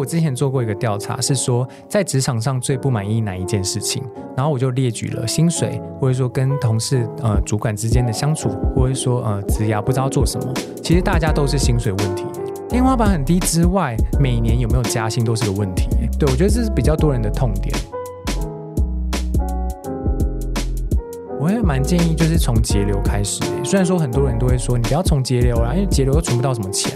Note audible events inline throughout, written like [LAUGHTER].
我之前做过一个调查，是说在职场上最不满意哪一件事情，然后我就列举了薪水，或者说跟同事呃主管之间的相处，或者说呃职涯不知道做什么。其实大家都是薪水问题，天花板很低之外，每年有没有加薪都是个问题。对我觉得这是比较多人的痛点。我也蛮建议，就是从节流开始。虽然说很多人都会说，你不要从节流啊，因为节流又存不到什么钱。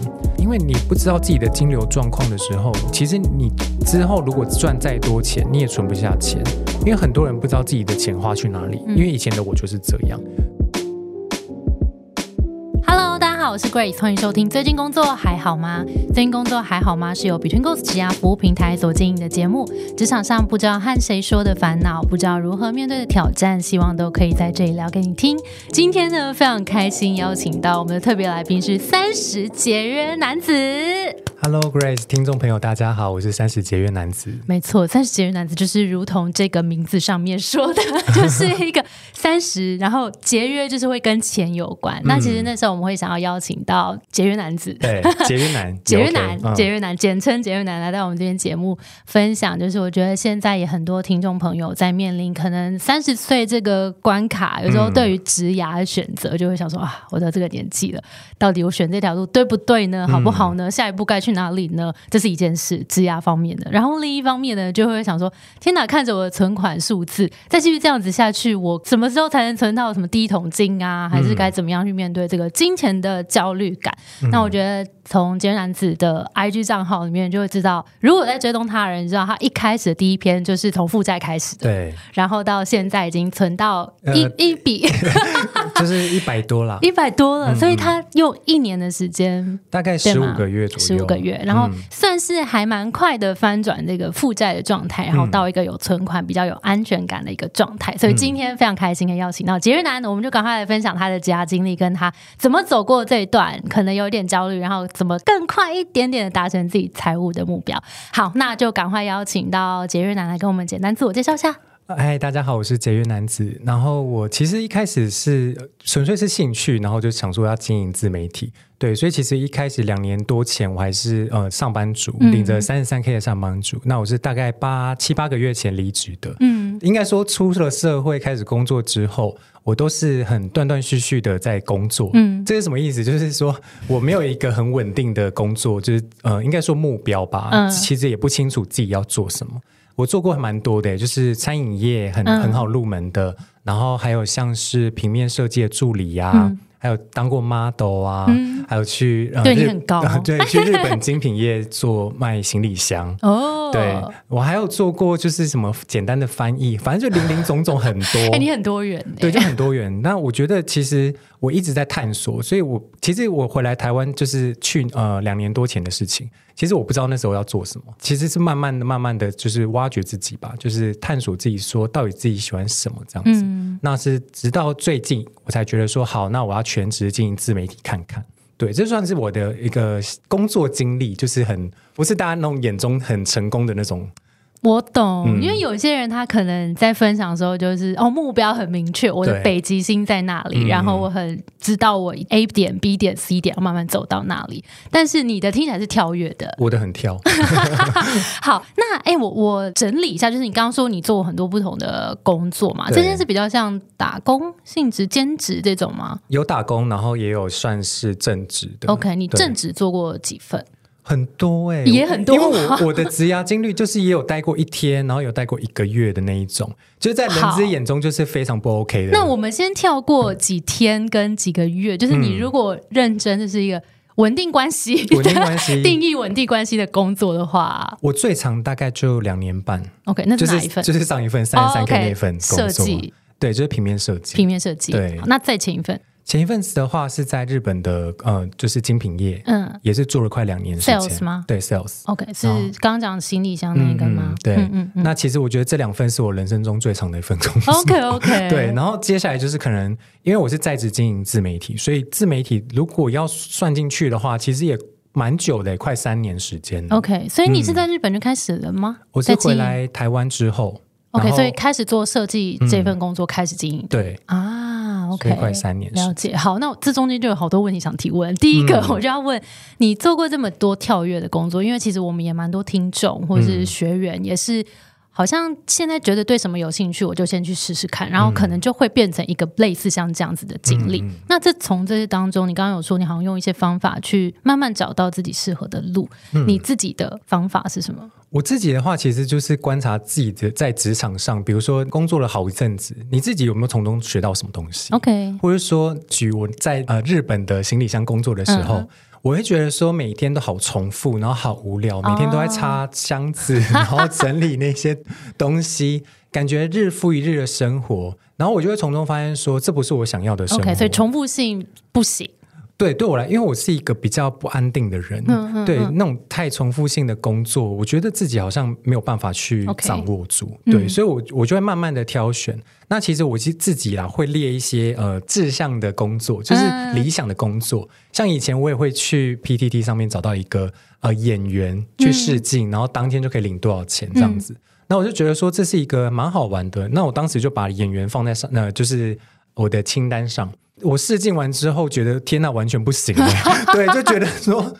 因为你不知道自己的金流状况的时候，其实你之后如果赚再多钱，你也存不下钱。因为很多人不知道自己的钱花去哪里。因为以前的我就是这样。好我是 Grace，欢迎收听。最近工作还好吗？最近工作还好吗？是由 Between Goals 职涯服务平台所经营的节目。职场上不知道和谁说的烦恼，不知道如何面对的挑战，希望都可以在这里聊给你听。今天呢，非常开心邀请到我们的特别来宾是三十节约男子。Hello Grace，听众朋友大家好，我是三十节约男子。没错，三十节约男子就是如同这个名字上面说的，[LAUGHS] 就是一个三十，然后节约就是会跟钱有关。那其实那时候我们会想要邀请。请到节约男子，对 [LAUGHS] [LAUGHS] 节约男，节约男，节约男，简称节约男，来到我们这边节目分享。就是我觉得现在也很多听众朋友在面临可能三十岁这个关卡，有时候对于职涯的选择，就会想说啊，我到这个年纪了，到底我选这条路对不对呢？好不好呢？下一步该去哪里呢？这是一件事，质押方面的。然后另一方面呢，就会想说，天哪，看着我的存款数字，再继续这样子下去，我什么时候才能存到什么第一桶金啊？还是该怎么样去面对这个金钱的？焦虑感，那我觉得从杰然子的 IG 账号里面就会知道，如果在追踪他的人知道，他一开始的第一篇就是从负债开始的，对，然后到现在已经存到一一笔，[LAUGHS] 就是一百多了，[LAUGHS] 一百多了，所以他用一年的时间，大概十五个月左右，十五个月，然后算是还蛮快的翻转这个负债的状态，然后到一个有存款、比较有安全感的一个状态。所以今天非常开心的邀请到杰瑞男，我们就赶快来分享他的家经历，跟他怎么走过这一。段可能有点焦虑，然后怎么更快一点点的达成自己财务的目标？好，那就赶快邀请到杰瑞男来跟我们简单自我介绍一下。嗨，大家好，我是节约男子。然后我其实一开始是纯粹是兴趣，然后就想说要经营自媒体。对，所以其实一开始两年多前，我还是呃上班族，领着三十三 K 的上班族。那我是大概八七八个月前离职的。嗯，应该说出了社会开始工作之后，我都是很断断续续的在工作。嗯，这是什么意思？就是说我没有一个很稳定的工作，就是呃，应该说目标吧。嗯，其实也不清楚自己要做什么。我做过蛮多的，就是餐饮业很很好入门的，然后还有像是平面设计的助理呀，还有当过 model 啊，还有去对你很高，[LAUGHS] 对去日本精品业做卖行李箱 [LAUGHS] 哦。对我还有做过就是什么简单的翻译，反正就零零总总很多。[LAUGHS] 哎，你很多元，对，就很多元。那我觉得其实我一直在探索，所以我其实我回来台湾就是去呃两年多前的事情。其实我不知道那时候要做什么，其实是慢慢的、慢慢的就是挖掘自己吧，就是探索自己，说到底自己喜欢什么这样子。那是直到最近我才觉得说，好，那我要全职经营自媒体看看。对，这算是我的一个工作经历，就是很不是大家那种眼中很成功的那种。我懂，因为有些人他可能在分享的时候，就是哦目标很明确，我的北极星在那里，然后我很知道我 A 点、B 点、C 点要慢慢走到那里。但是你的听起来是跳跃的，我的很跳。[LAUGHS] 好，那哎，我我整理一下，就是你刚刚说你做很多不同的工作嘛，这件事比较像打工性质、兼职这种吗？有打工，然后也有算是正职的。OK，你正职做过几份？很多哎，也很多。因为我我的职涯经历就是也有待过一天，然后有待过一个月的那一种，就是在人之眼中就是非常不 OK 的。那我们先跳过几天跟几个月，就是你如果认真，这是一个稳定关系、稳定关系 [LAUGHS] 定义稳定关系的工作的话，我最长大概就两年半。OK，那是哪一份？就是上一份三十三 K 那份设计，对，就是平面设计，平面设计。对，那再前一份。前一份子的话是在日本的，呃，就是精品业，嗯，也是做了快两年时间。Sales 吗？对，Sales。OK，是刚刚讲行李箱那个吗？对，嗯嗯。那其实我觉得这两份是我人生中最长的一份工作。OK OK。[LAUGHS] 对，然后接下来就是可能因为我是在职经营自媒体，所以自媒体如果要算进去的话，其实也蛮久的，快三年时间。OK，所以你是在日本就开始了吗？我是回来台湾之后。OK，所以开始做设计这份工作，开始经营。对啊。OK，所以快三年。了解。好，那这中间就有好多问题想提问。第一个，我就要问你做过这么多跳跃的工作，因为其实我们也蛮多听众或者是学员也是。好像现在觉得对什么有兴趣，我就先去试试看，然后可能就会变成一个类似像这样子的经历。那这从这些当中，你刚刚有说你好像用一些方法去慢慢找到自己适合的路，你自己的方法是什么？我自己的话，其实就是观察自己的在职场上，比如说工作了好一阵子，你自己有没有从中学到什么东西？OK，或者说举我在呃日本的行李箱工作的时候。我会觉得说每天都好重复，然后好无聊，每天都在擦箱子，[LAUGHS] 然后整理那些东西，感觉日复一日的生活，然后我就会从中发现说这不是我想要的生活，所以重复性不行。对，对我来，因为我是一个比较不安定的人，对那种太重复性的工作，我觉得自己好像没有办法去掌握住。对，所以，我我就会慢慢的挑选。那其实我其实自己啦，会列一些呃志向的工作，就是理想的工作。像以前我也会去 PTT 上面找到一个呃演员去试镜，然后当天就可以领多少钱这样子。那我就觉得说这是一个蛮好玩的。那我当时就把演员放在上，那就是我的清单上。我试镜完之后，觉得天呐，完全不行 [LAUGHS] 对，就觉得说。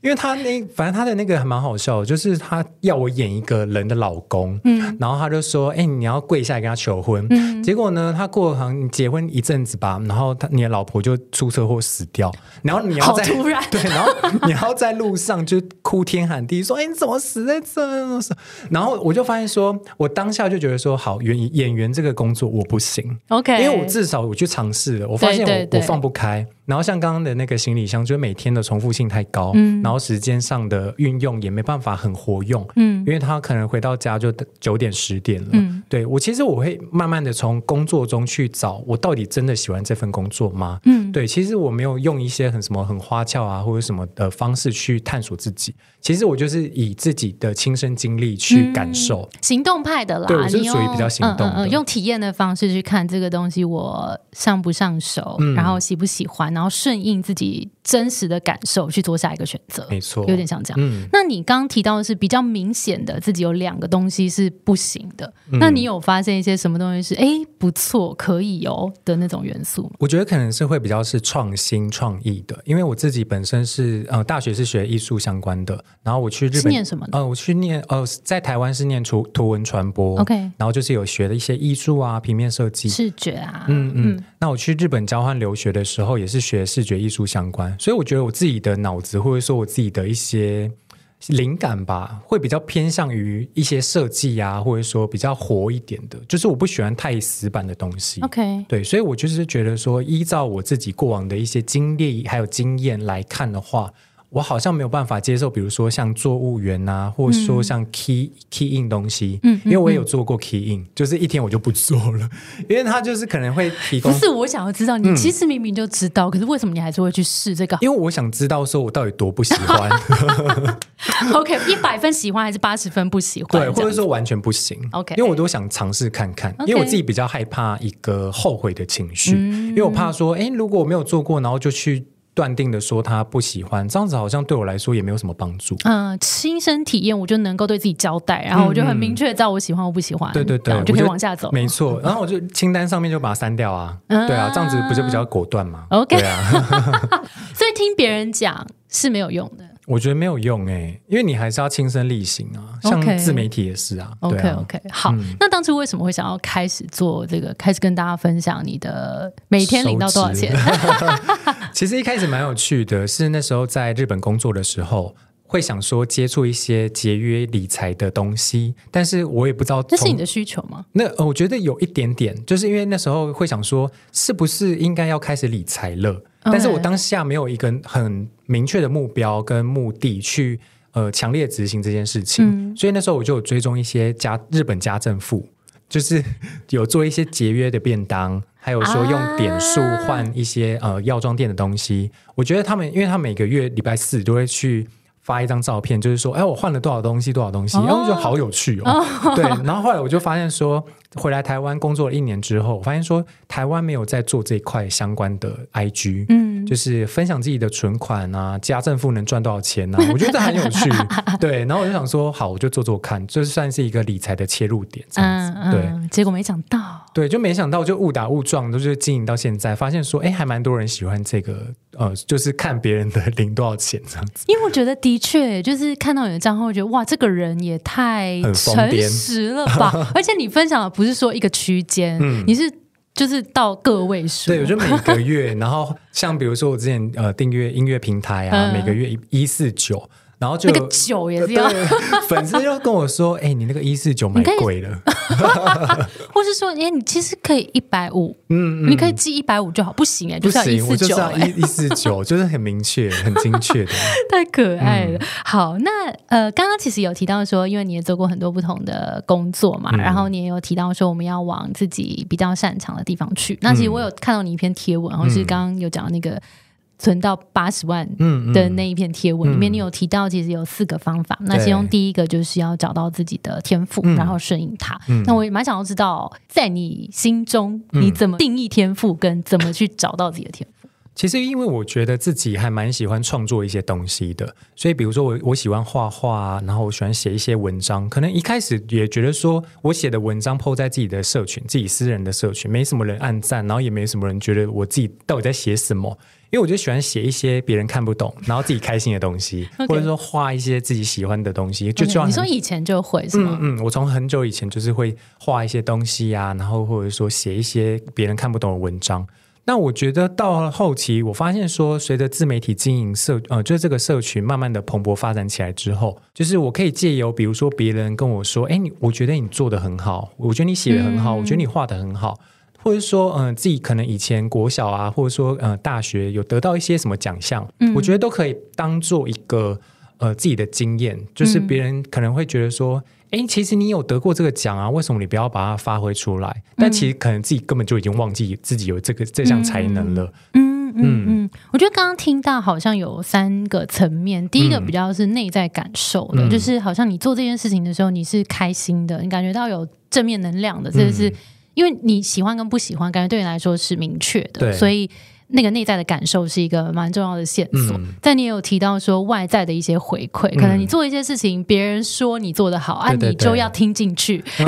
因为他那反正他的那个还蛮好笑，就是他要我演一个人的老公，嗯，然后他就说：“哎，你要跪下来跟他求婚。”嗯，结果呢，他过好像结婚一阵子吧，然后他你的老婆就出车祸死掉，然后你要在突然。[LAUGHS] 对，然后你要在路上就哭天喊地说：“哎，你怎么死在这？”然后我就发现说，我当下就觉得说，好演演员这个工作我不行，OK，因为我至少我去尝试了，我发现我我放不开。然后像刚刚的那个行李箱，就是每天的重复性太高，嗯，然后时间上的运用也没办法很活用，嗯，因为他可能回到家就九点十点了，嗯，对我其实我会慢慢的从工作中去找我到底真的喜欢这份工作吗？嗯，对，其实我没有用一些很什么很花俏啊或者什么的方式去探索自己，其实我就是以自己的亲身经历去感受，行动派的啦，对，我是属于比较行动的，用体验的方式去看这个东西我上不上手，然后喜不喜欢。然后顺应自己真实的感受去做下一个选择，没错，有点像这样。嗯，那你刚刚提到的是比较明显的，自己有两个东西是不行的。那你有发现一些什么东西是哎不错可以哦的那种元素吗？我觉得可能是会比较是创新创意的，因为我自己本身是呃大学是学艺术相关的，然后我去日本念什么？呃，我去念呃在台湾是念图图文传播，OK，然后就是有学了一些艺术啊、平面设计、视觉啊，嗯嗯。那我去日本交换留学的时候，也是学视。觉艺术相关，所以我觉得我自己的脑子，或者说我自己的一些灵感吧，会比较偏向于一些设计啊，或者说比较活一点的。就是我不喜欢太死板的东西。OK，对，所以我就是觉得说，依照我自己过往的一些经历还有经验来看的话。我好像没有办法接受，比如说像做务员啊，或者说像 key key in 东西，嗯，因为我也有做过 key in，就是一天我就不做了，[LAUGHS] 因为他就是可能会提供。不是我想要知道，你其实明明就知道，可是为什么你还是会去试这个？因为我想知道，说我到底多不喜欢。[LAUGHS] OK，一百分喜欢还是八十分不喜欢？对，或者说完全不行。OK，因为我都想尝试看看，因为我自己比较害怕一个后悔的情绪，因为我怕说，哎，如果我没有做过，然后就去。断定的说他不喜欢，这样子好像对我来说也没有什么帮助。嗯，亲身体验我就能够对自己交代，然后我就很明确知道我喜欢我不喜欢。对对对，就可以往下走。没错，然后我就清单上面就把它删掉啊。对啊，这样子不就比较果断吗？OK，对啊。[LAUGHS] 所以听别人讲是没有用的。我觉得没有用哎，因为你还是要亲身力行啊，像自媒体也是啊。OK OK，好，那当初为什么会想要开始做这个，开始跟大家分享你的每天领到多少钱？[LAUGHS] 其实一开始蛮有趣的，是那时候在日本工作的时候，会想说接触一些节约理财的东西，但是我也不知道这是你的需求吗？那我觉得有一点点，就是因为那时候会想说，是不是应该要开始理财了？但是我当下没有一个很明确的目标跟目的去呃强烈执行这件事情，所以那时候我就有追踪一些家日本家政妇，就是有做一些节约的便当，还有说用点数换一些呃药妆店的东西。我觉得他们，因为他每个月礼拜四都会去。发一张照片，就是说，哎，我换了多少东西，多少东西，然后觉得好有趣哦。对，然后后来我就发现说，回来台湾工作了一年之后，我发现说，台湾没有在做这一块相关的 IG，嗯，就是分享自己的存款啊，家政妇能赚多少钱啊？[LAUGHS] 我觉得这很有趣。对，然后我就想说，好，我就做做看，这算是一个理财的切入点，这样子。对，结果没想到，对，就没想到就误打误撞，都是经营到现在，发现说，哎，还蛮多人喜欢这个，呃，就是看别人的领多少钱这样子。因为我觉得的确，就是看到你的账号，觉得哇，这个人也太诚实了吧！[LAUGHS] 而且你分享的不是说一个区间，你是。就是到个位数，对，我就每个月，[LAUGHS] 然后像比如说我之前呃订阅音乐平台啊，每个月一一四九。然后就那个酒也是要，粉丝又跟我说：“ [LAUGHS] 哎，你那个一四九买贵了。[LAUGHS] ”或是说：“哎，你其实可以一百五，嗯，你可以寄一百五就好。”不行哎，就是要一四九，一一四九 [LAUGHS] 就是很明确、很精确的，太可爱了。好，那呃，刚刚其实有提到说，因为你也做过很多不同的工作嘛，然后你也有提到说，我们要往自己比较擅长的地方去。那其实我有看到你一篇贴文，然后是刚刚有讲那个。存到八十万的那一篇贴文里面，你有提到其实有四个方法。那其中第一个就是要找到自己的天赋，然后顺应它。那我也蛮想要知道，在你心中你怎么定义天赋，跟怎么去找到自己的天赋。其实，因为我觉得自己还蛮喜欢创作一些东西的，所以比如说我我喜欢画画，然后我喜欢写一些文章。可能一开始也觉得说我写的文章抛在自己的社群，自己私人的社群，没什么人按赞，然后也没什么人觉得我自己到底在写什么。因为我就喜欢写一些别人看不懂，然后自己开心的东西，或者说画一些自己喜欢的东西。就你说以前就会是吗？嗯，我从很久以前就是会画一些东西呀，然后或者说写一些别人看不懂的文章。那我觉得到了后期，我发现说，随着自媒体经营社呃，就是这个社群慢慢的蓬勃发展起来之后，就是我可以借由比如说别人跟我说，哎，你我觉得你做的很好，我觉得你写的很好，我觉得你画的很好。或者说，嗯，自己可能以前国小啊，或者说，呃，大学有得到一些什么奖项，我觉得都可以当做一个呃自己的经验。就是别人可能会觉得说，哎，其实你有得过这个奖啊，为什么你不要把它发挥出来？但其实可能自己根本就已经忘记自己有这个这项才能了。嗯嗯嗯，我觉得刚刚听到好像有三个层面，第一个比较是内在感受的，就是好像你做这件事情的时候，你是开心的，你感觉到有正面能量的，这是。因为你喜欢跟不喜欢，感觉对你来说是明确的，所以那个内在的感受是一个蛮重要的线索。但你也有提到说外在的一些回馈，可能你做一些事情，别人说你做的好，啊，你就要听进去。[LAUGHS]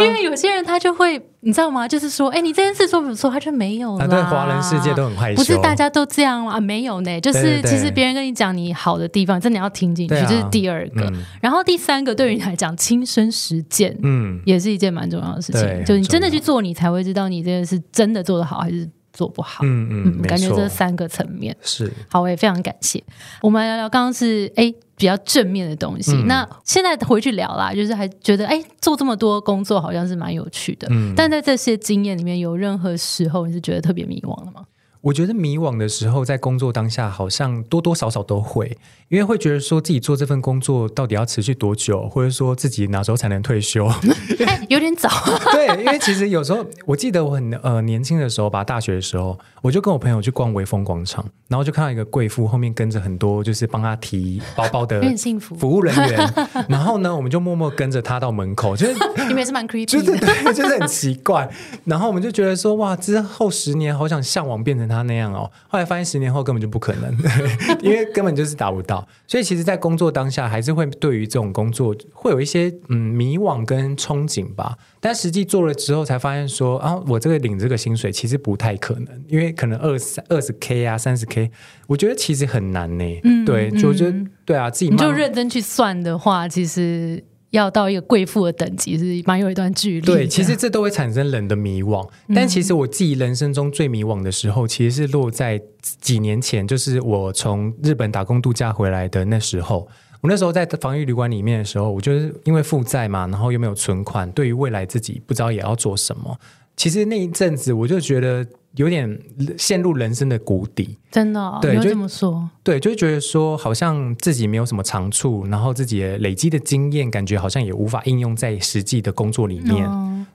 因为有些人他就会。你知道吗？就是说，哎，你这件事做不错，他就没有了。对华人世界都很害羞，不是大家都这样吗？没有呢，就是其实别人跟你讲你好的地方，真的要听进去，这是第二个。然后第三个，对于你来讲，亲身实践，嗯，也是一件蛮重要的事情。就是你真的去做，你才会知道你这件事真的做的好还是做不好。嗯嗯，感觉这三个层面是好，我也非常感谢。我们来聊聊刚刚是哎。比较正面的东西，那现在回去聊啦，就是还觉得哎，做这么多工作好像是蛮有趣的。嗯，但在这些经验里面有任何时候你是觉得特别迷惘的吗？我觉得迷惘的时候，在工作当下好像多多少少都会，因为会觉得说自己做这份工作到底要持续多久，或者说自己哪时候才能退休？[LAUGHS] 有点早。[LAUGHS] 对，因为其实有时候我记得我很呃年轻的时候吧，大学的时候，我就跟我朋友去逛威风广场，然后就看到一个贵妇后面跟着很多就是帮她提包包的服务人员，然后呢，我们就默默跟着她到门口，就是 [LAUGHS] 你们也是蛮 creepy，就是对，就是很奇怪。然后我们就觉得说，哇，之后十年好想向往变成他那样哦。后来发现十年后根本就不可能，[LAUGHS] 因为根本就是达不到。所以其实，在工作当下，还是会对于这种工作会有一些嗯迷惘跟憧憬吧。但实际做了之后，才发现说啊，我这个领这个薪水其实不太可能，因为可能二十二十 K 啊，三十 K，我觉得其实很难呢。嗯，对，就觉得对啊，自己就认真去算的话，其实。要到一个贵妇的等级是蛮有一段距离。对，其实这都会产生人的迷惘。但其实我自己人生中最迷惘的时候，其实是落在几年前，就是我从日本打工度假回来的那时候。我那时候在防疫旅馆里面的时候，我就是因为负债嘛，然后又没有存款，对于未来自己不知道也要做什么。其实那一阵子，我就觉得。有点陷入人生的谷底，真的，对，就这么说，对，就觉得说好像自己没有什么长处，然后自己累积的经验感觉好像也无法应用在实际的工作里面。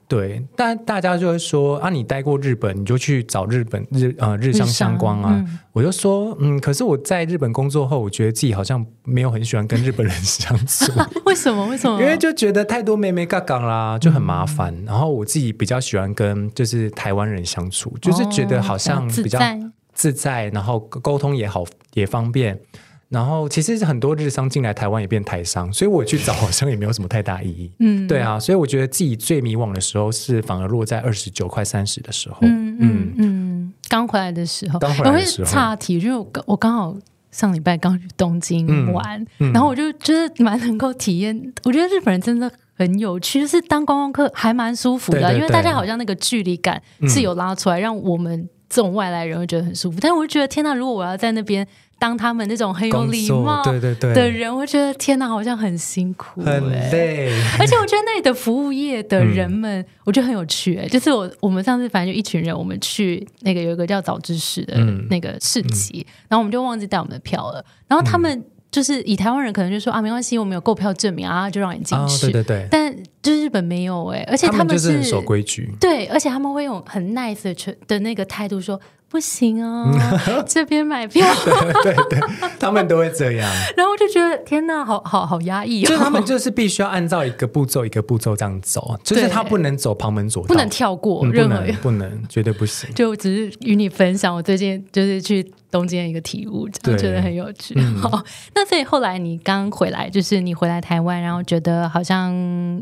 对，但大家就会说啊，你待过日本，你就去找日本日呃日商相关啊。我就说，嗯，可是我在日本工作后，我觉得自己好像没有很喜欢跟日本人 [LAUGHS] 相处。[LAUGHS] 为什么？为什么？因为就觉得太多妹妹尬杠啦，就很麻烦。然后我自己比较喜欢跟就是台湾人相处，就是觉得好像比较。自在，然后沟通也好也方便。然后其实很多日商进来台湾也变台商，所以我去找好像也没有什么太大意义。[LAUGHS] 嗯，对啊，所以我觉得自己最迷惘的时候是反而落在二十九快三十的时候。嗯嗯嗯，刚回来的时候，刚回来的时候，岔题，就我刚好上礼拜刚去东京玩，然后我就觉得蛮能够体验。我觉得日本人真的很有趣，就是当观光客还蛮舒服的，因为大家好像那个距离感是有拉出来，让我们这种外来人会觉得很舒服。但是我就觉得，天呐，如果我要在那边。当他们那种很有礼貌对对对的人，我觉得天哪，好像很辛苦，很累。而且我觉得那里的服务业的人们，我觉得很有趣。哎，就是我我们上次反正就一群人，我们去那个有一个叫早知识的那个市集，然后我们就忘记带我们的票了。然后他们就是以台湾人可能就说啊，没关系，我们有购票证明啊，就让你进去。对对对。但就是日本没有哎，而且他们是守规矩。对，而且他们会用很 nice 的的那个态度说。不行哦，[LAUGHS] 这边买票，[LAUGHS] 对对，他们都会这样。[LAUGHS] 然后我就觉得天哪，好好好压抑哦。就他们就是必须要按照一个步骤一个步骤这样走，就是他不能走旁门左道，不能跳过任何，不能，绝对不行。就只是与你分享我最近就是去东京的一个体悟，觉得很有趣。[LAUGHS] 好，那所以后来你刚回来，就是你回来台湾，然后觉得好像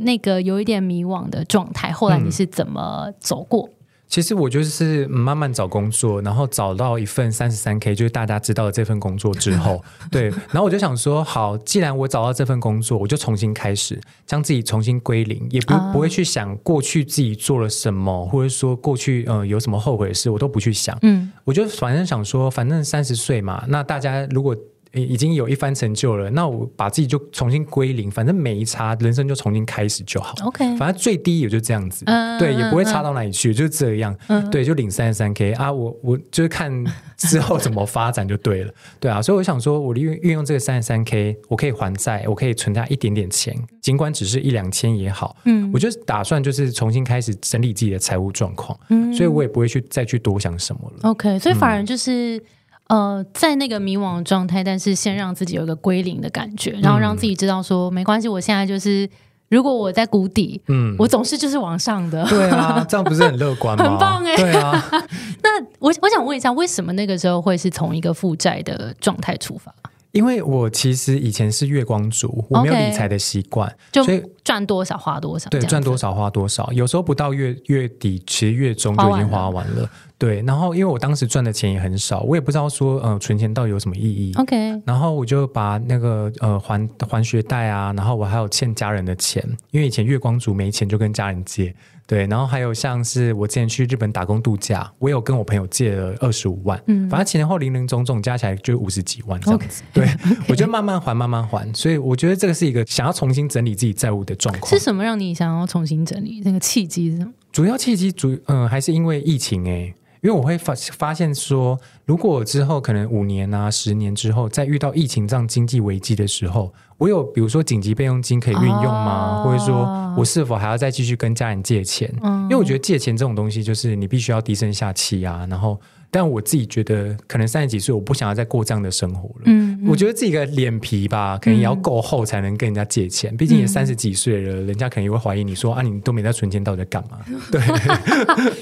那个有一点迷惘的状态，后来你是怎么走过？其实我就是慢慢找工作，然后找到一份三十三 K，就是大家知道的这份工作之后，[LAUGHS] 对，然后我就想说，好，既然我找到这份工作，我就重新开始，将自己重新归零，也不不会去想过去自己做了什么，或者说过去呃有什么后悔的事，我都不去想。嗯，我就反正想说，反正三十岁嘛，那大家如果。已经有一番成就了，那我把自己就重新归零，反正每一差人生就重新开始就好。OK，反正最低也就这样子，对，也不会差到哪里去，就这样。对，就领三十三 K 啊，我我就是看之后怎么发展就对了。对啊，所以我想说，我利用运用这个三十三 K，我可以还债，我可以存下一点点钱，尽管只是一两千也好。嗯，我就打算就是重新开始整理自己的财务状况，所以我也不会去再去多想什么了。OK，所以反而就是。呃，在那个迷惘的状态，但是先让自己有一个归零的感觉，然后让自己知道说，没关系，我现在就是，如果我在谷底，嗯，我总是就是往上的。对啊，这样不是很乐观 [LAUGHS] 吗？很棒哎。对啊。[LAUGHS] 那我我想问一下，为什么那个时候会是从一个负债的状态出发？因为我其实以前是月光族，我没有理财的习惯，所以赚多少花多少，对，赚多少花多少，有时候不到月月底，其实月中就已经花完了。对，然后因为我当时赚的钱也很少，我也不知道说，呃，存钱到底有什么意义。OK，然后我就把那个呃还还学贷啊，然后我还有欠家人的钱，因为以前月光族没钱就跟家人借。对，然后还有像是我之前去日本打工度假，我有跟我朋友借了二十五万，嗯，反正前后零零总总加起来就五十几万这样子。[LAUGHS] 对，[LAUGHS] 我就慢慢还，慢慢还，所以我觉得这个是一个想要重新整理自己债务的状况。是什么让你想要重新整理？那个契机是什么？主要契机主嗯还是因为疫情哎。因为我会发发现说，如果之后可能五年啊、十年之后，再遇到疫情这样经济危机的时候，我有比如说紧急备用金可以运用吗？或者说我是否还要再继续跟家人借钱？因为我觉得借钱这种东西，就是你必须要低声下气啊，然后。但我自己觉得，可能三十几岁，我不想要再过这样的生活了。嗯，我觉得自己的脸皮吧，可能也要够厚，才能跟人家借钱。毕竟也三十几岁了，人家可能也会怀疑你说啊，你都没在存钱，到底在干嘛？[LAUGHS] 对，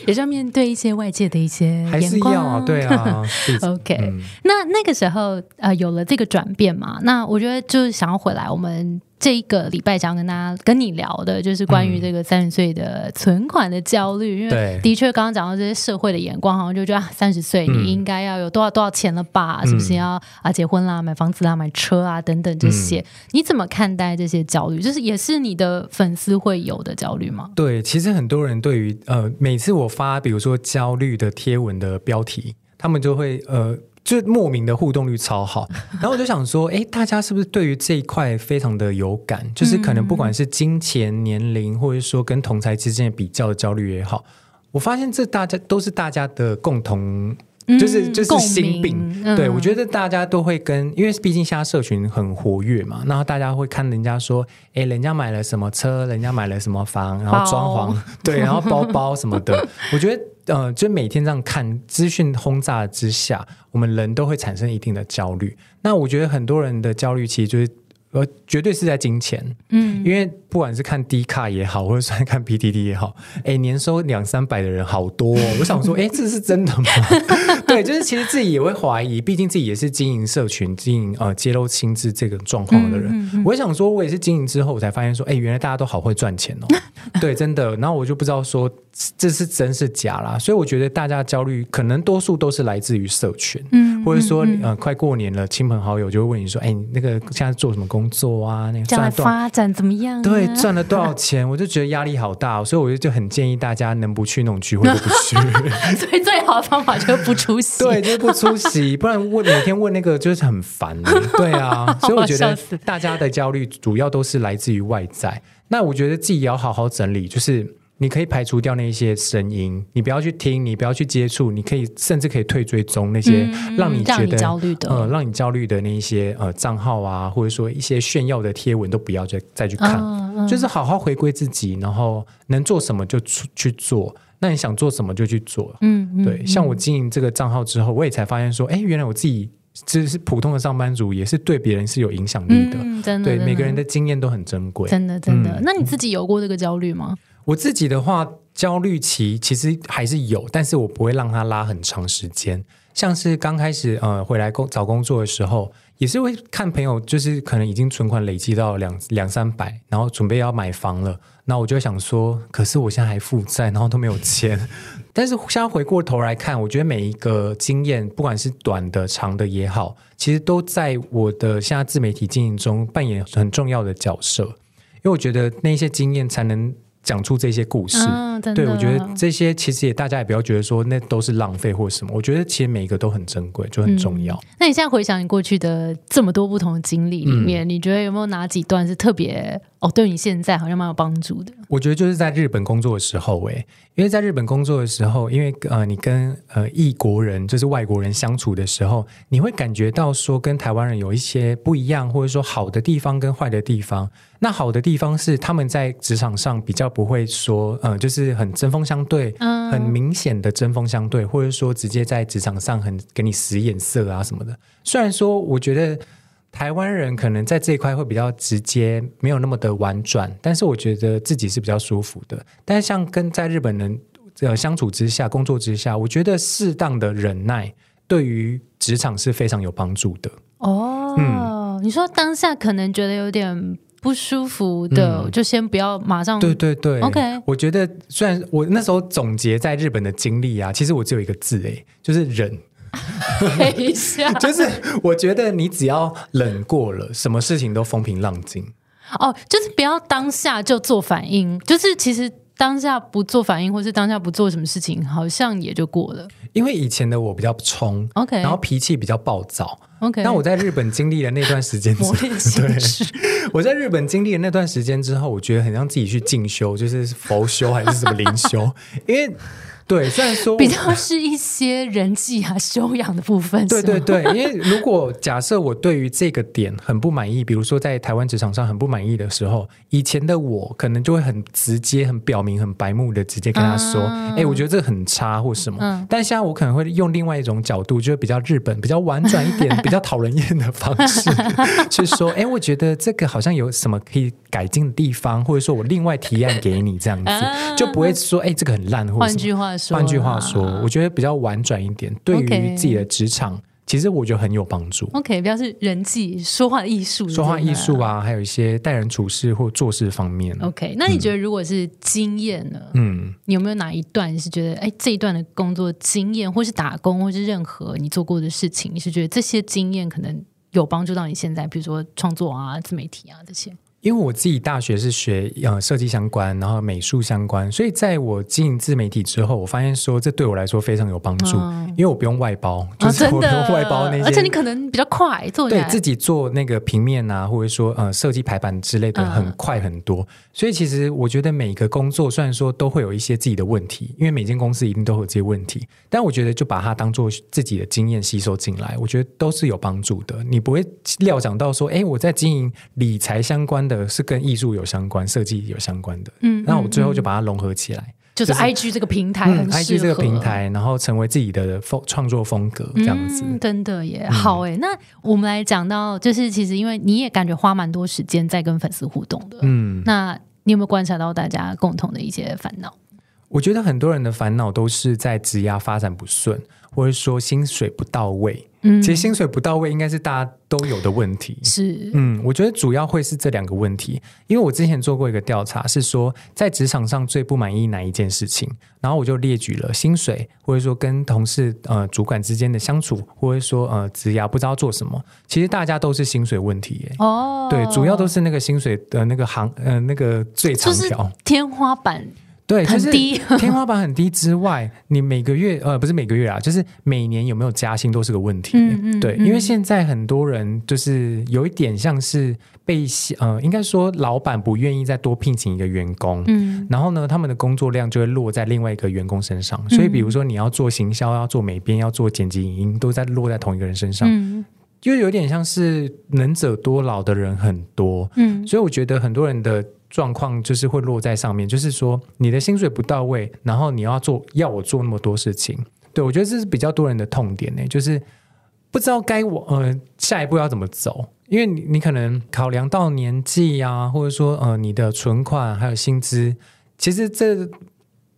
也是要面对一些外界的一些还是要啊，对啊。[LAUGHS] OK，那那个时候呃，有了这个转变嘛，那我觉得就是想要回来我们。这一个礼拜想跟大家跟你聊的，就是关于这个三十岁的存款的焦虑。因为的确，刚刚讲到这些社会的眼光，好像就觉得三十岁你应该要有多少多少钱了吧？是不是要啊结婚啦、买房子啦、买车啊等等这些？你怎么看待这些焦虑？就是也是你的粉丝会有的焦虑吗？对，其实很多人对于呃，每次我发比如说焦虑的贴文的标题，他们就会呃。就莫名的互动率超好，[LAUGHS] 然后我就想说，哎，大家是不是对于这一块非常的有感？就是可能不管是金钱、年龄，或者说跟同才之间的比较的焦虑也好，我发现这大家都是大家的共同，就是就是心病。对我觉得大家都会跟，因为毕竟现在社群很活跃嘛，然后大家会看人家说，哎，人家买了什么车，人家买了什么房，然后装潢，对，然后包包什么的，[LAUGHS] 我觉得。呃，就每天这样看资讯轰炸之下，我们人都会产生一定的焦虑。那我觉得很多人的焦虑其实就是，呃，绝对是在金钱。嗯，因为不管是看 D 卡也好，或者是看 P T D 也好，哎，年收两三百的人好多。我想说，哎，这是真的吗？[LAUGHS] 对，就是其实自己也会怀疑，毕竟自己也是经营社群、经营呃揭露薪资这个状况的人。我想说，我也是经营之后，我才发现说，哎，原来大家都好会赚钱哦。[LAUGHS] 对，真的。然后我就不知道说这是真是假啦。所以我觉得大家焦虑可能多数都是来自于社群，嗯，或者说呃，快过年了，亲朋好友就会问你说，哎，那个现在做什么工作啊？那个发展怎么样？对，赚了多少钱？我就觉得压力好大，所以我就就很建议大家能不去那种聚会就不去。[LAUGHS] 所以最好的方法就是不出席，对，就是不出席，[LAUGHS] 不然问每天问那个就是很烦。对啊，[LAUGHS] 所以我觉得大家的焦虑主要都是来自于外在。那我觉得自己也要好好整理，就是你可以排除掉那些声音，你不要去听，你不要去接触，你可以甚至可以退追踪那些让你觉得焦虑的，呃，让你焦虑的那一些呃账号啊，或者说一些炫耀的贴文都不要再再去看，就是好好回归自己，然后能做什么就去去做。那你想做什么就去做，嗯，对。像我经营这个账号之后，我也才发现说，哎，原来我自己。只是普通的上班族，也是对别人是有影响力的。真的，对每个人的经验都很珍贵。真的，真的。那你自己有过这个焦虑吗？我自己的话，焦虑期其实还是有，但是我不会让它拉很长时间。像是刚开始呃回来工找工作的时候，也是会看朋友，就是可能已经存款累积到两两三百，然后准备要买房了。那我就想说，可是我现在还负债，然后都没有钱。[LAUGHS] 但是现在回过头来看，我觉得每一个经验，不管是短的、长的也好，其实都在我的现在自媒体经营中扮演很重要的角色。因为我觉得那些经验才能。讲出这些故事，对我觉得这些其实也大家也不要觉得说那都是浪费或什么，我觉得其实每一个都很珍贵，就很重要。那你现在回想你过去的这么多不同的经历里面，你觉得有没有哪几段是特别哦，对你现在好像蛮有帮助的？我觉得就是在日本工作的时候，哎，因为在日本工作的时候，因为呃，你跟呃异国人就是外国人相处的时候，你会感觉到说跟台湾人有一些不一样，或者说好的地方跟坏的地方。那好的地方是他们在职场上比较不会说，呃，就是很针锋相对，嗯，很明显的针锋相对，或者说直接在职场上很给你使眼色啊什么的。虽然说我觉得台湾人可能在这一块会比较直接，没有那么的婉转，但是我觉得自己是比较舒服的。但是像跟在日本人呃相处之下、工作之下，我觉得适当的忍耐对于职场是非常有帮助的。哦，嗯，你说当下可能觉得有点。不舒服的，就先不要马上。对对对，OK。我觉得虽然我那时候总结在日本的经历啊，其实我只有一个字哎，就是忍。[LAUGHS] 等一下，就是我觉得你只要冷过了，什么事情都风平浪静。哦，就是不要当下就做反应，就是其实当下不做反应，或是当下不做什么事情，好像也就过了。因为以前的我比较冲，OK，然后脾气比较暴躁。OK，那我在日本经历了那段时间，[LAUGHS] 对，我在日本经历了那段时间之后，我觉得很像自己去进修，就是佛修还是什么灵修，因为。对，虽然说比较是一些人际啊修养的部分。对对对，因为如果假设我对于这个点很不满意，比如说在台湾职场上很不满意的时候，以前的我可能就会很直接、很表明、很白目的直接跟他说：“哎，我觉得这个很差或什么。”但现在我可能会用另外一种角度，就是比较日本、比较婉转一点、[LAUGHS] 比较讨人厌的方式 [LAUGHS] 去说：“哎，我觉得这个好像有什么可以改进的地方，或者说我另外提案给你这样子，就不会说哎这个很烂。”换句话。换句话说，我觉得比较婉转一点，对于自己的职场，其实我觉得很有帮助。OK，比较是人际说话的艺术，说话艺术啊，还有一些待人处事或做事方面。OK，那你觉得如果是经验呢？嗯，你有没有哪一段是觉得，哎，这一段的工作经验，或是打工，或是任何你做过的事情，你是觉得这些经验可能有帮助到你现在，比如说创作啊、自媒体啊这些？因为我自己大学是学呃设计相关，然后美术相关，所以在我经营自媒体之后，我发现说这对我来说非常有帮助，因为我不用外包，[LAUGHS] 就是我不用外包那些，而且你可能比较快做，对自己做那个平面啊，或者说呃设计排版之类的很快很多，所以其实我觉得每个工作虽然说都会有一些自己的问题，因为每间公司一定都有这些问题，但我觉得就把它当做自己的经验吸收进来，我觉得都是有帮助的。你不会料想到说，哎，我在经营理财相关的。是跟艺术有相关、设计有相关的，嗯，那我最后就把它融合起来，就是 I G 这个平台，I G 这个平台，然后成为自己的风创作风格这样子，真的也好哎。那我们来讲到，就是其实因为你也感觉花蛮多时间在跟粉丝互动的，嗯，那你有没有观察到大家共同的一些烦恼？我觉得很多人的烦恼都是在职涯发展不顺，或者说薪水不到位。嗯其实薪水不到位应该是大家都有的问题。是嗯，我觉得主要会是这两个问题，因为我之前做过一个调查，是说在职场上最不满意哪一件事情，然后我就列举了薪水，或者说跟同事呃主管之间的相处，或者说呃职涯不知道做什么，其实大家都是薪水问题耶。哦，对，主要都是那个薪水的那个行呃那个最就是长条。天花板对，就是很低 [LAUGHS] 天花板很低之外，你每个月呃不是每个月啊，就是每年有没有加薪都是个问题。嗯嗯对，嗯因为现在很多人就是有一点像是被呃，应该说老板不愿意再多聘请一个员工。嗯然后呢，他们的工作量就会落在另外一个员工身上，所以比如说你要做行销、要做美编、要做剪辑影音，都在落在同一个人身上，嗯就有点像是能者多劳的人很多。嗯所以我觉得很多人的状况就是会落在上面，就是说你的薪水不到位，然后你要做要我做那么多事情，对我觉得这是比较多人的痛点呢，就是不知道该我呃下一步要怎么走，因为你你可能考量到年纪啊，或者说呃你的存款还有薪资，其实这。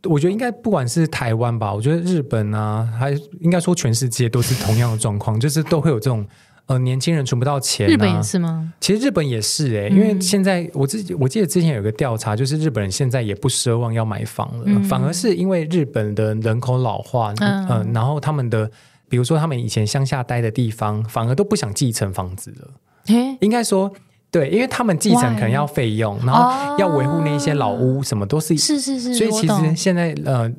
我觉得应该不管是台湾吧，我觉得日本啊，还应该说全世界都是同样的状况，就是都会有这种呃年轻人存不到钱、啊，日本也是吗？其实日本也是哎、嗯因为现在我自己我记得之前有个调查，就是日本人现在也不奢望要买房了，嗯反而是因为日本的人口老化，嗯、嗯然后他们的比如说他们以前乡下待的地方，反而都不想继承房子了。诶，应该说，对，因为他们继承可能要费用，然后要维护那些老屋，什么都是。是是是，所以其实现在呃，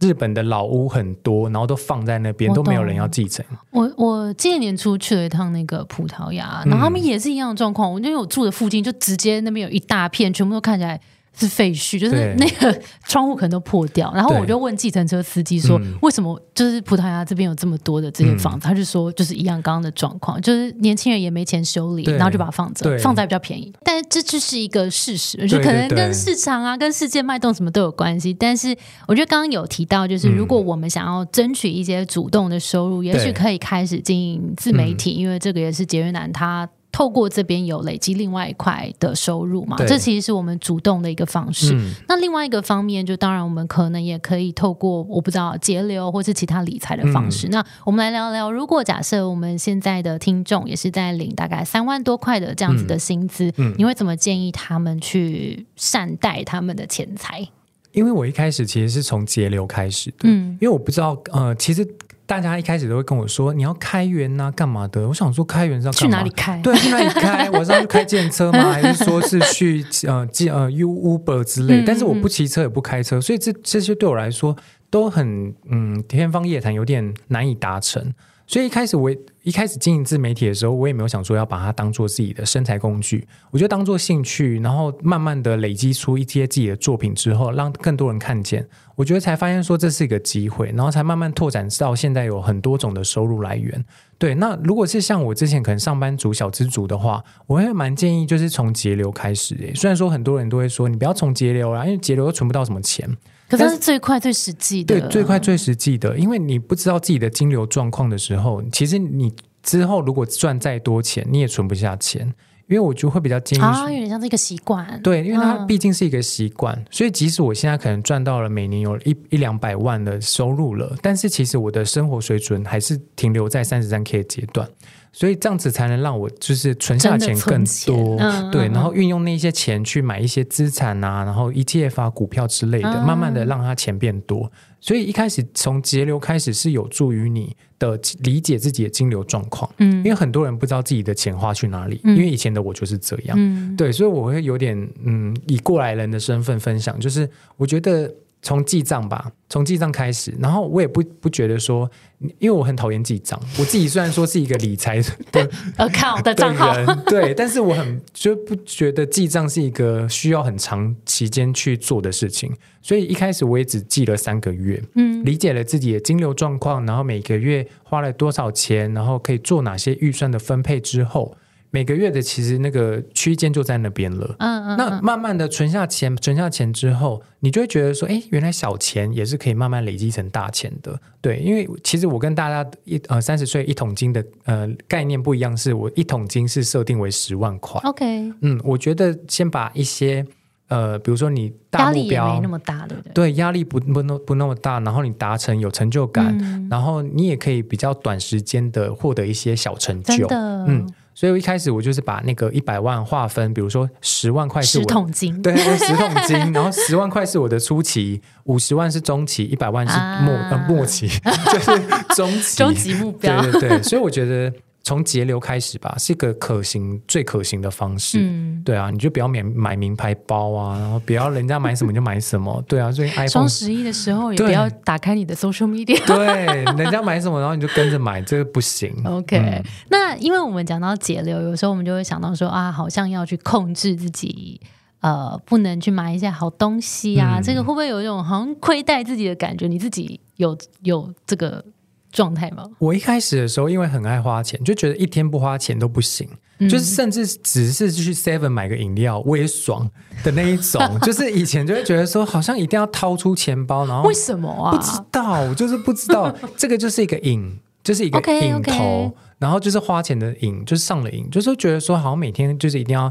日本的老屋很多，然后都放在那边，都没有人要继承。我我今年年初去了一趟那个葡萄牙，嗯然后他们也是一样的状况。我因为我住的附近就直接那边有一大片，全部都看起来是废墟，就是那个窗户可能都破掉。然后我就问计程车司机说，嗯为什么就是葡萄牙这边有这么多的这些房子？他就说就是一样刚刚的状况，就是年轻人也没钱修理，然后就把它放着，放在比较便宜。但是这就是一个事实，就可能跟市场啊、跟世界脉动什么都有关系。但是我觉得刚刚有提到，就是如果我们想要争取一些主动的收入，也许可以开始经营自媒体，因为这个也是杰约男他。透过这边有累积另外一块的收入嘛，这其实是我们主动的一个方式。嗯，那另外一个方面，就当然我们可能也可以透过我不知道节流或是其他理财的方式。那我们来聊聊，如果假设我们现在的听众也是在领大概三万多块的这样子的薪资，嗯你会怎么建议他们去善待他们的钱财？因为我一开始其实是从节流开始的，嗯因为我不知道，呃，其实大家一开始都会跟我说你要开源呐、干嘛的？我想说开源是要干去嘛哪里开？对，去哪里开？我是要去开电车吗？[LAUGHS] 还是说是去呃记呃 U Uber 之类？嗯但是我不骑车也不开车，所以这这些对我来说都很嗯天方夜谭，有点难以达成。所以一开始我一开始经营自媒体的时候，我也没有想说要把它当做自己的生财工具，我就当做兴趣，然后慢慢的累积出一些自己的作品之后，让更多人看见，我觉得才发现说这是一个机会，然后才慢慢拓展到现在有很多种的收入来源。对，那如果是像我之前可能上班族、小资族的话，我会蛮建议就是从节流开始。诶，虽然说很多人都会说你不要从节流啦，因为节流又存不到什么钱。可是它是最快最实际的，对，最快最实际的，因为你不知道自己的金流状况的时候，其实你之后如果赚再多钱，你也存不下钱。因为我就会比较建议啊，有点像是一个习惯。对，因为它嗯毕竟是一个习惯，所以即使我现在可能赚到了每年有一一两百万的收入了，但是其实我的生活水准还是停留在三十三 K 的阶段，所以这样子才能让我就是存下钱更多，嗯对，嗯然后运用那些钱去买一些资产啊，然后 ETF 啊、股票之类的，嗯慢慢的让它钱变多。所以一开始从节流开始是有助于你的理解自己的金流状况，嗯。因为很多人不知道自己的钱花去哪里，嗯。因为以前的我就是这样。嗯。对，所以我会有点嗯，以过来人的身份分享，就是我觉得从记账吧，从记账开始，然后我也不不觉得说，因为我很讨厌记账，我自己虽然说是一个理财 [LAUGHS] 的，[LAUGHS] account 的的账号，人，对，但是我很就不觉得记账是一个需要很长期间去做的事情，所以一开始我也只记了三个月，嗯。理解了自己的金流状况，然后每个月花了多少钱，然后可以做哪些预算的分配之后，每个月的其实那个区间就在那边了。嗯嗯，那慢慢的存下钱，存下钱之后，你就会觉得说，哎，原来小钱也是可以慢慢累积成大钱的。对，因为其实我跟大家一呃三十岁一桶金的呃概念不一样，是我一桶金是设定为十万块。OK，嗯，我觉得先把一些呃，比如说你大压力也目标没那么大，对不对？对压力不不那不那么大，然后你达成有成就感，嗯然后你也可以比较短时间的获得一些小成就。嗯，所以我一开始我就是把那个一百万划分，比如说十万块是十我桶金，对十桶金，[LAUGHS] 然后十万块是我的初期，五十万是中期，一百万是末、啊呃末期，[LAUGHS] 就是中期。[LAUGHS] 终极目标。对对对，所以我觉得从节流开始吧，是一个可行、最可行的方式。嗯，对啊，你就不要买买名牌包啊，然后不要人家买什么就买什么。[LAUGHS] 对啊，所以 iPhone 双十一的时候也不要打开你的 social media。[LAUGHS] 对人家买什么，然后你就跟着买，这个不行。OK，、嗯那因为我们讲到节流，有时候我们就会想到说啊，好像要去控制自己，呃，不能去买一些好东西啊，嗯这个会不会有一种好像亏待自己的感觉？你自己有有这个状态吗？我一开始的时候，因为很爱花钱，就觉得一天不花钱都不行，嗯就是甚至只是去 Seven 买个饮料我也爽的那一种。[LAUGHS] 就是以前就会觉得说，好像一定要掏出钱包，然后为什么啊？不知道，我就是不知道，[LAUGHS] 这个就是一个瘾，就是一个瘾头然后就是花钱的瘾，就是上了瘾，就是觉得说，好像每天就是一定要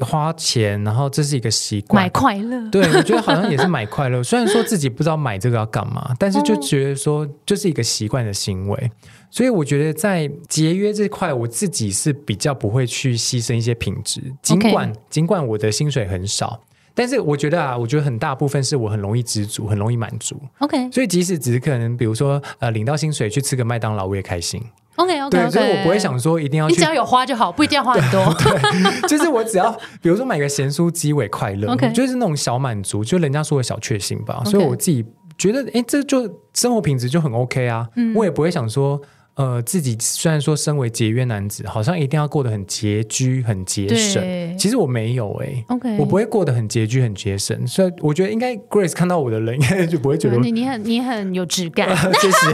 花钱，然后这是一个习惯买。快乐，对，我觉得好像也是买快乐。[LAUGHS] 虽然说自己不知道买这个要干嘛，但是就觉得说就是一个习惯的行为。所以我觉得在节约这块，我自己是比较不会去牺牲一些品质，尽管尽管我的薪水很少。但是我觉得啊，我觉得很大部分是我很容易知足，很容易满足，OK 所以即使只是可能，比如说呃，领到薪水去吃个麦当劳，我也开心。OK OK 对所以我不会想说一定要去你只要有花就好，不一定要花很多。[LAUGHS] 对就是我只要比如说买个咸酥鸡，我也快乐 OK 就是那种小满足，就人家说的小确幸吧。所以我自己觉得，哎，这就生活品质就很 OK 啊。嗯我也不会想说，呃，自己虽然说身为节约男子，好像一定要过得很拮据、很节省，对其实我没有哎、OK，我不会过得很拮据、很节省，所以我觉得应该 Grace 看到我的人，应该就不会觉得对你你很你很有质感。谢 [LAUGHS] 谢。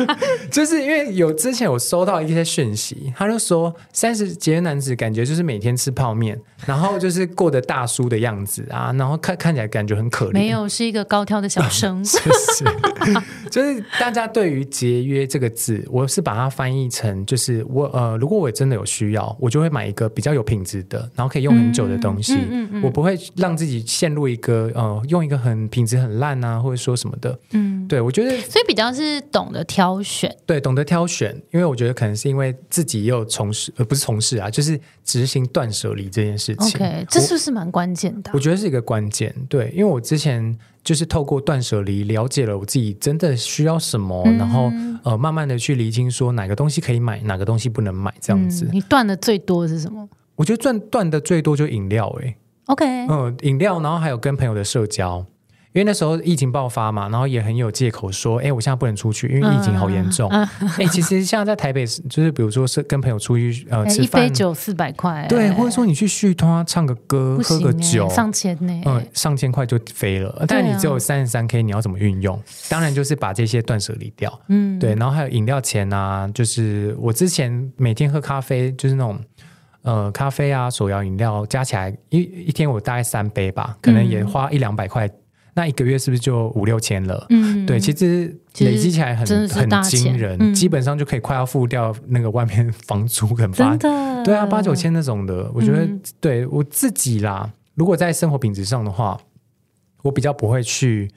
[LAUGHS] 就是因为有之前有收到一些讯息，他就说三十节约男子感觉就是每天吃泡面，然后就是过得大叔的样子啊，然后看看起来感觉很可怜。没有，是一个高挑的小生。谢 [LAUGHS] 谢。就是大家对于节约这个字，我是把它翻译成就是我呃，如果我真的有需要，我就会买一个比较有品质的，然后可以用很久的东西。嗯嗯嗯我不会让自己陷入一个呃，用一个很品质很烂啊，或者说什么的。嗯，对我觉得所以比较是懂得挑选。对，懂得挑选，因为我觉得可能是因为自己也有从事，呃，不是从事啊，就是执行断舍离这件事情。OK，这是不是蛮关键的啊我？觉得是一个关键，对，因为我之前就是透过断舍离了解了我自己真的需要什么，嗯然后呃，慢慢的去厘清说哪个东西可以买，哪个东西不能买，这样子。嗯你断的最多是什么我觉得断断的最多就饮料、欸，？OK，嗯，饮料，然后还有跟朋友的社交。因为那时候疫情爆发嘛，然后也很有借口说，哎，我现在不能出去，因为疫情好严重。嗯 [LAUGHS] 哎、其实像在在台北，就是比如说是跟朋友出去呃哎吃饭一杯，酒四百块，对，或者说你去续团唱个歌、不喝个酒，上千呢。嗯，上千块就飞了。但你只有三十三 K，你要怎么运用？当然就是把这些断舍离掉。嗯，对，然后还有饮料钱啊，就是我之前每天喝咖啡，就是那种呃咖啡啊、手摇饮料加起来一一天我大概三杯吧，可能也花一两百块。那一个月是不是就五六千了？嗯，对，其实累积起来很很惊人，嗯基本上就可以快要付掉那个外面房租跟八真的，对啊八九千那种的。我觉得、嗯对我自己啦，如果在生活品质上的话，我比较不会去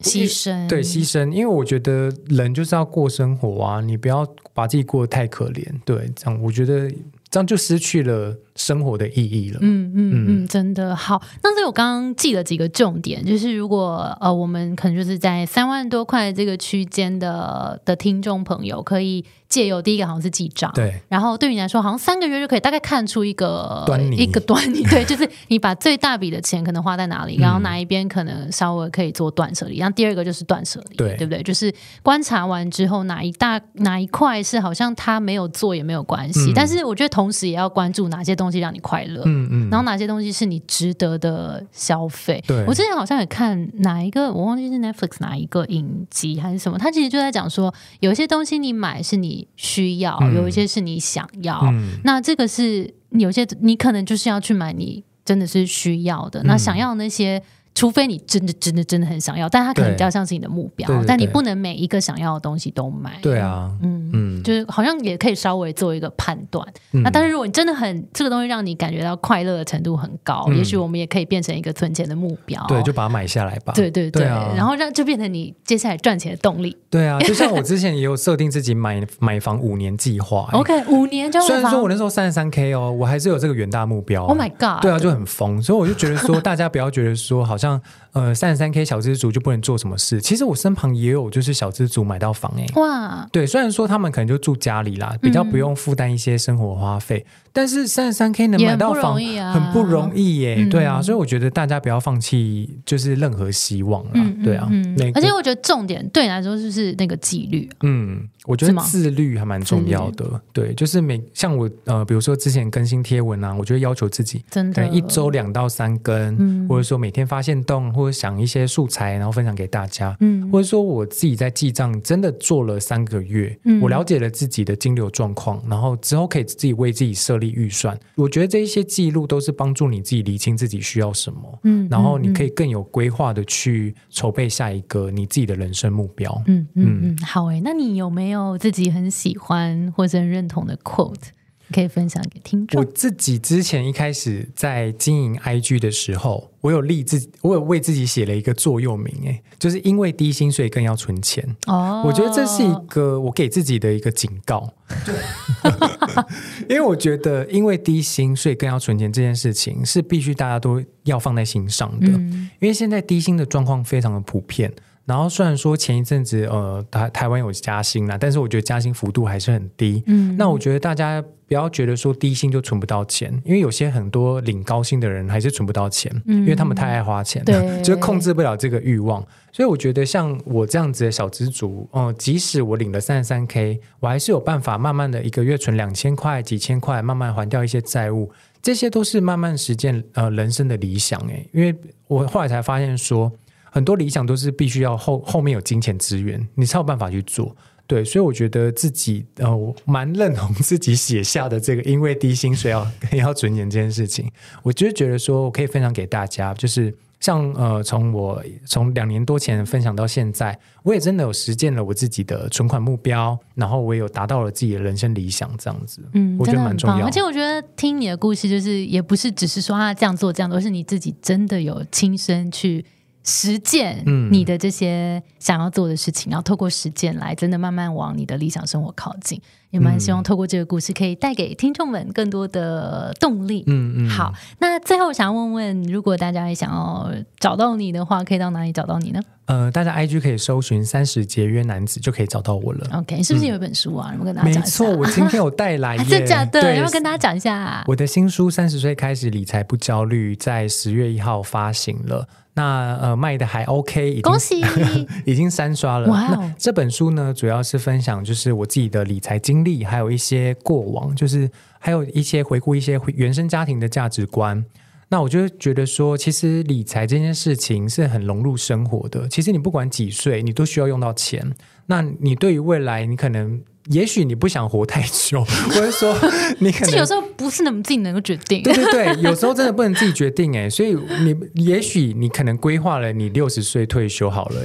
牺牲，对牺牲，因为我觉得人就是要过生活啊，你不要把自己过得太可怜。对，这样我觉得这样就失去了生活的意义了。嗯嗯嗯，真的好。那所以我刚刚记了几个重点，就是如果呃我们可能就是在三万多块这个区间的的听众朋友，可以借由第一个好像是记账，对，然后对你来说，好像三个月就可以大概看出一个端倪一个端倪。对，就是你把最大笔的钱可能花在哪里，嗯然后哪一边可能稍微可以做断舍离。然后第二个就是断舍离，对对不对？就是观察完之后，哪一大哪一块是好像他没有做也没有关系，嗯但是我觉得同时也要关注哪些东西让你快乐。嗯嗯，然后哪些东西是你值得的消费？对我之前好像也看哪一个，我忘记是 Netflix 哪一个影集还是什么，他其实就在讲说，有一些东西你买是你需要，嗯有一些是你想要。嗯那这个是有些你可能就是要去买你真的是需要的，那嗯想要那些除非你真的真的真的很想要，但它可能比较像是你的目标对对，但你不能每一个想要的东西都买。对，啊，嗯。嗯，就是好像也可以稍微做一个判断，嗯那但是如果你真的很这个东西让你感觉到快乐的程度很高，嗯也许我们也可以变成一个存钱的目标。对，就把它买下来吧。对对对，然后让就变成你接下来赚钱的动力。对啊，[LAUGHS] 就像我之前也有设定自己买买房五年计划、[LAUGHS] 欸 OK，五年就虽然说我那时候三十三 K 哦，我还是有这个远大目标。，Oh my God，对啊，就很疯，所以我就觉得说，大家不要觉得说，好像像呃三十三 K 小资族就不能做什么事。其实我身旁也有就是小资族买到房哎、哇，对，虽然说他们可能就住家里啦，比较不用负担一些生活花费，但是三十三 K 能买到房很不容易耶、嗯。对啊，所以我觉得大家不要放弃，就是任何希望啦，嗯对啊，嗯那个而且我觉得重点对你来说就是那个纪律，嗯，我觉得自律还蛮重要的，对，就是每像我呃，比如说之前更新贴文啊，我就会要求自己真的一周两到三更，嗯。或者说每天发现动，或者想一些素材，然后分享给大家。嗯或者说我自己在记账，真的做了三个月，嗯我了解了自己的金流状况，然后之后可以自己为自己设立预算。我觉得这一些记录都是帮助你自己理清自己需要什么，嗯然后你可以以更有规划的去筹备下一个你自己的人生目标。嗯嗯嗯，好诶，那你有没有自己很喜欢或者很认同的 quote 可以分享给听众我？自己之前一开始在经营 IG 的时候，我有立自己，我有为自己写了一个座右铭，哎，就是因为低薪所以更要存钱。哦，我觉得这是一个我给自己的一个警告，[LAUGHS] 因为我觉得因为低薪所以更要存钱这件事情是必须大家都要放在心上的，嗯因为现在低薪的状况非常的普遍。然后虽然说前一阵子呃台台湾有加薪啦，但是我觉得加薪幅度还是很低。嗯那我觉得大家不要觉得说低薪就存不到钱，因为有些很多领高薪的人还是存不到钱，因为他们太爱花钱了，对就是控制不了这个欲望。所以我觉得像我这样子的小资族，哦、即使我领了三十三 K，我还是有办法慢慢的一个月存两千块、几千块，慢慢还掉一些债务，这些都是慢慢实践呃人生的理想诶。因为我后来才发现说，很多理想都是必须要后后面有金钱资源，你才有办法去做。对，所以我觉得自己呃，我蛮认同自己写下的这个，因为低薪水要 [LAUGHS] 要存钱这件事情，我就是觉得说我可以分享给大家，就是像呃，从我从两年多前分享到现在，我也真的有实践了我自己的存款目标，然后我也有达到了自己的人生理想，这样子，嗯，我觉。得蛮重要而。且我觉得听你的故事，就是也不是只是说啊这样做这样做，而是你自己真的有亲身去实践嗯你的这些想要做的事情，然后透过实践来真的慢慢往你的理想生活靠近。也蛮希望透过这个故事，可以带给听众们更多的动力。嗯嗯，好，那最后想要问问，如果大家也想要找到你的话，可以到哪里找到你呢呃，大家 IG 可以搜寻“三十节约男子”就可以找到我了。？OK，是不是有一本书啊？有没有跟大家没讲一下？错，我今天有带来还 [LAUGHS] 耶，是假的？对要跟大家讲一下？我的新书《三十岁开始理财不焦虑》在十月一号发行了，那呃卖的还 OK，已经恭喜！[LAUGHS] 已经三刷了。哇哦那这本书呢，主要是分享就是我自己的理财经历，还有一些过往，就是还有一些回顾一些原生家庭的价值观。那我就觉得说，其实理财这件事情是很融入生活的。其实你不管几岁，你都需要用到钱。那你对于未来，你可能也许你不想活太久，[LAUGHS] 或者说你可能这有时候不是你们自己能够决定。对对对，有时候真的不能自己决定哎，所以你也许你可能规划了你六十岁退休好了，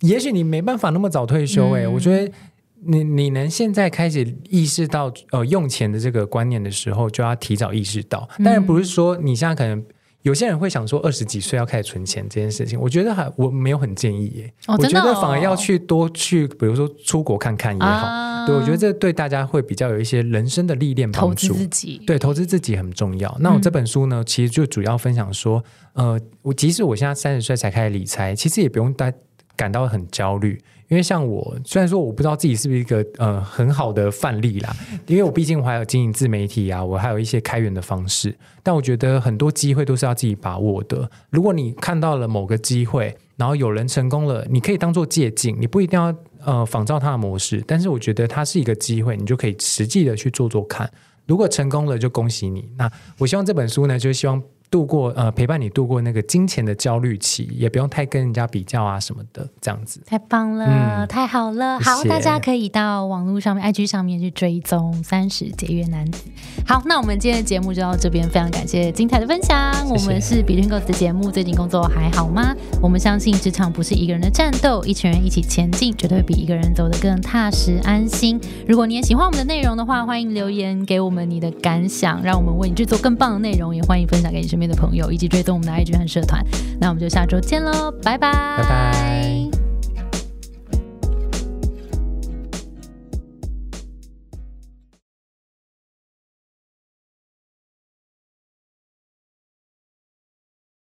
也许你没办法那么早退休哎、嗯我觉得。你你能现在开始意识到呃用钱的这个观念的时候，就要提早意识到。当然不是说你现在可能有些人会想说二十几岁要开始存钱这件事情，我觉得还我没有很建议耶。我觉得反而要去多去，比如说出国看看也好。啊对，我觉得这对大家会比较有一些人生的历练投资帮助。自己，对，投资自己很重要。那我这本书呢，其实就主要分享说，呃，我即使我现在三十岁才开始理财，其实也不用大感到很焦虑，因为像我，虽然说我不知道自己是不是一个呃很好的范例啦，因为我毕竟我还有经营自媒体啊，我还有一些开源的方式，但我觉得很多机会都是要自己把握的。如果你看到了某个机会，然后有人成功了，你可以当做借鉴，你不一定要呃仿照他的模式，但是我觉得它是一个机会，你就可以实际的去做做看。如果成功了，就恭喜你。那我希望这本书呢，就希望度过呃陪伴你度过那个金钱的焦虑期，也不用太跟人家比较啊什么的，这样子。太棒了，嗯太好了！好，大家可以到网络上面、IG 上面去追踪三十节约男子。好，那我们今天的节目就到这边，非常感谢精彩的分享。谢我们是 Between Girls 的节目，最近工作还好吗？我们相信职场不是一个人的战斗，一群人一起前进，绝对会比一个人走得更踏实安心。如果你也喜欢我们的内容的话，欢迎留言给我们你的感想，让我们为你制作更棒的内容，也欢迎分享给你身面的朋友，以及追踪我们的 IG 和社团。那我们就下周见喽，拜拜，拜拜。